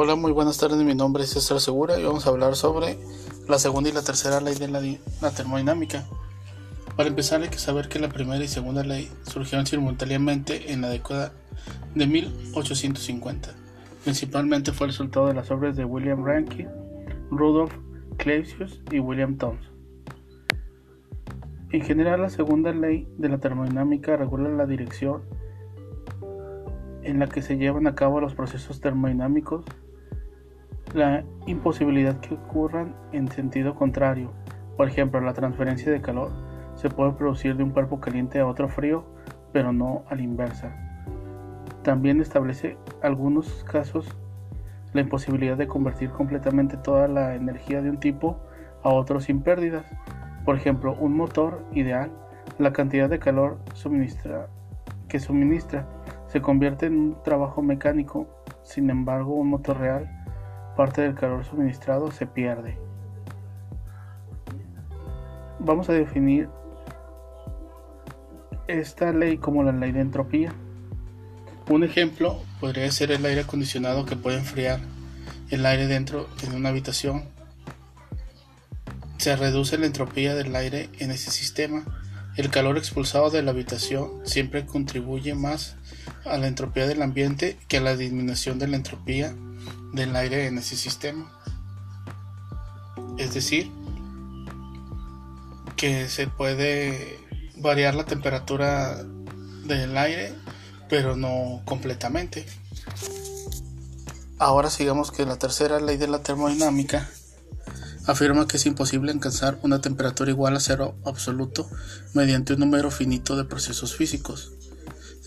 Hola, muy buenas tardes. Mi nombre es César Segura y vamos a hablar sobre la segunda y la tercera ley de la, termodinámica. Para empezar hay que saber que la primera y segunda ley surgieron simultáneamente en la década de 1850. Principalmente fue el resultado de las obras de William Rankine, Rudolf Clausius y William Thomson. En general, la segunda ley de la termodinámica regula la dirección en la que se llevan a cabo los procesos termodinámicos la imposibilidad que ocurran en sentido contrario. Por ejemplo, la transferencia de calor se puede producir de un cuerpo caliente a otro frío, pero no a la inversa. También establece algunos casos la imposibilidad de convertir completamente toda la energía de un tipo a otro sin pérdidas. Por ejemplo, un motor ideal, la cantidad de calor que suministra se convierte en un trabajo mecánico. Sin embargo, un motor real parte del calor suministrado se pierde. Vamos a definir esta ley como la ley de entropía. Un ejemplo podría ser el aire acondicionado que puede enfriar el aire dentro de una habitación. Se reduce la entropía del aire en ese sistema. El calor expulsado de la habitación siempre contribuye más a la entropía del ambiente que a la disminución de la entropía del aire en ese sistema. Es decir, que se puede variar la temperatura del aire, pero no completamente. Ahora sigamos que la tercera ley de la termodinámica afirma que es imposible alcanzar una temperatura igual a cero absoluto mediante un número finito de procesos físicos.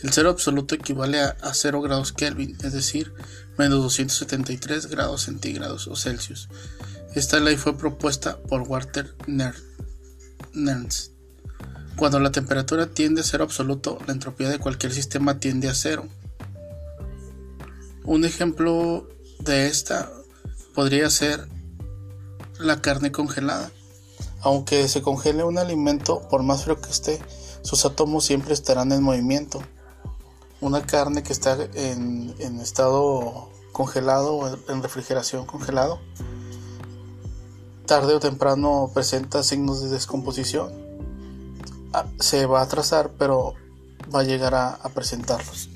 El cero absoluto equivale a, 0 grados Kelvin, es decir, menos 273 grados centígrados o Celsius. Esta ley fue propuesta por Walter Nernst. Cuando la temperatura tiende a cero absoluto, la entropía de cualquier sistema tiende a cero. Un ejemplo de esta podría ser la carne congelada. Aunque se congele un alimento, por más frío que esté, sus átomos siempre estarán en movimiento una carne que está en, estado congelado o en refrigeración congelado, tarde o temprano presenta signos de descomposición. Ah, se va a atrasar, pero va a llegar a, a presentarlos.